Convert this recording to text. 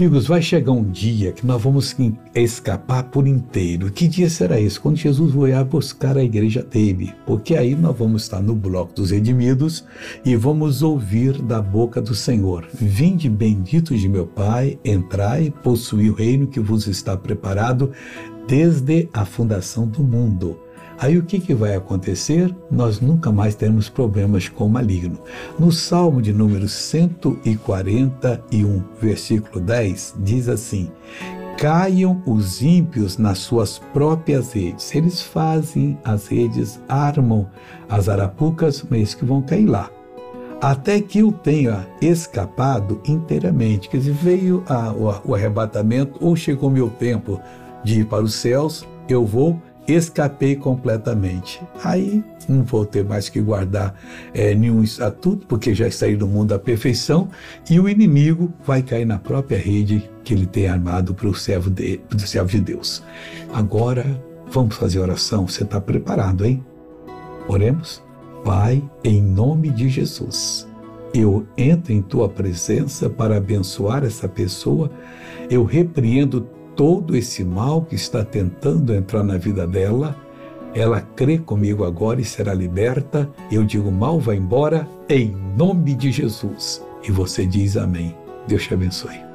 Amigos, vai chegar um dia que nós vamos escapar por inteiro. Que dia será esse? Quando Jesus vai buscar a igreja dele. Porque aí nós vamos estar no bloco dos redimidos e vamos ouvir da boca do Senhor: Vinde benditos de meu Pai, entrai, possuí o reino que vos está preparado desde a fundação do mundo. Aí o que, que vai acontecer? Nós nunca mais teremos problemas com o maligno. No Salmo de número 141, versículo 10, diz assim: Caiam os ímpios nas suas próprias redes. Eles fazem as redes, armam as arapucas, mas que vão cair lá até que eu tenha escapado inteiramente. Quer dizer, veio a, o, o, arrebatamento, ou chegou meu tempo de ir para os céus, eu vou escapei completamente. Aí não vou ter mais que guardar é, nenhum estatuto, porque já saí do mundo da perfeição, e o inimigo vai cair na própria rede que ele tem armado para o servo de, servo de Deus. Agora, vamos fazer oração? Você está preparado, hein? Oremos? Pai, em nome de Jesus, eu entro em tua presença para abençoar essa pessoa, eu repreendo todo esse mal que está tentando entrar na vida dela, ela crê comigo agora e será liberta. Eu digo: mal vai embora, em nome de Jesus. E você diz amém. Deus te abençoe.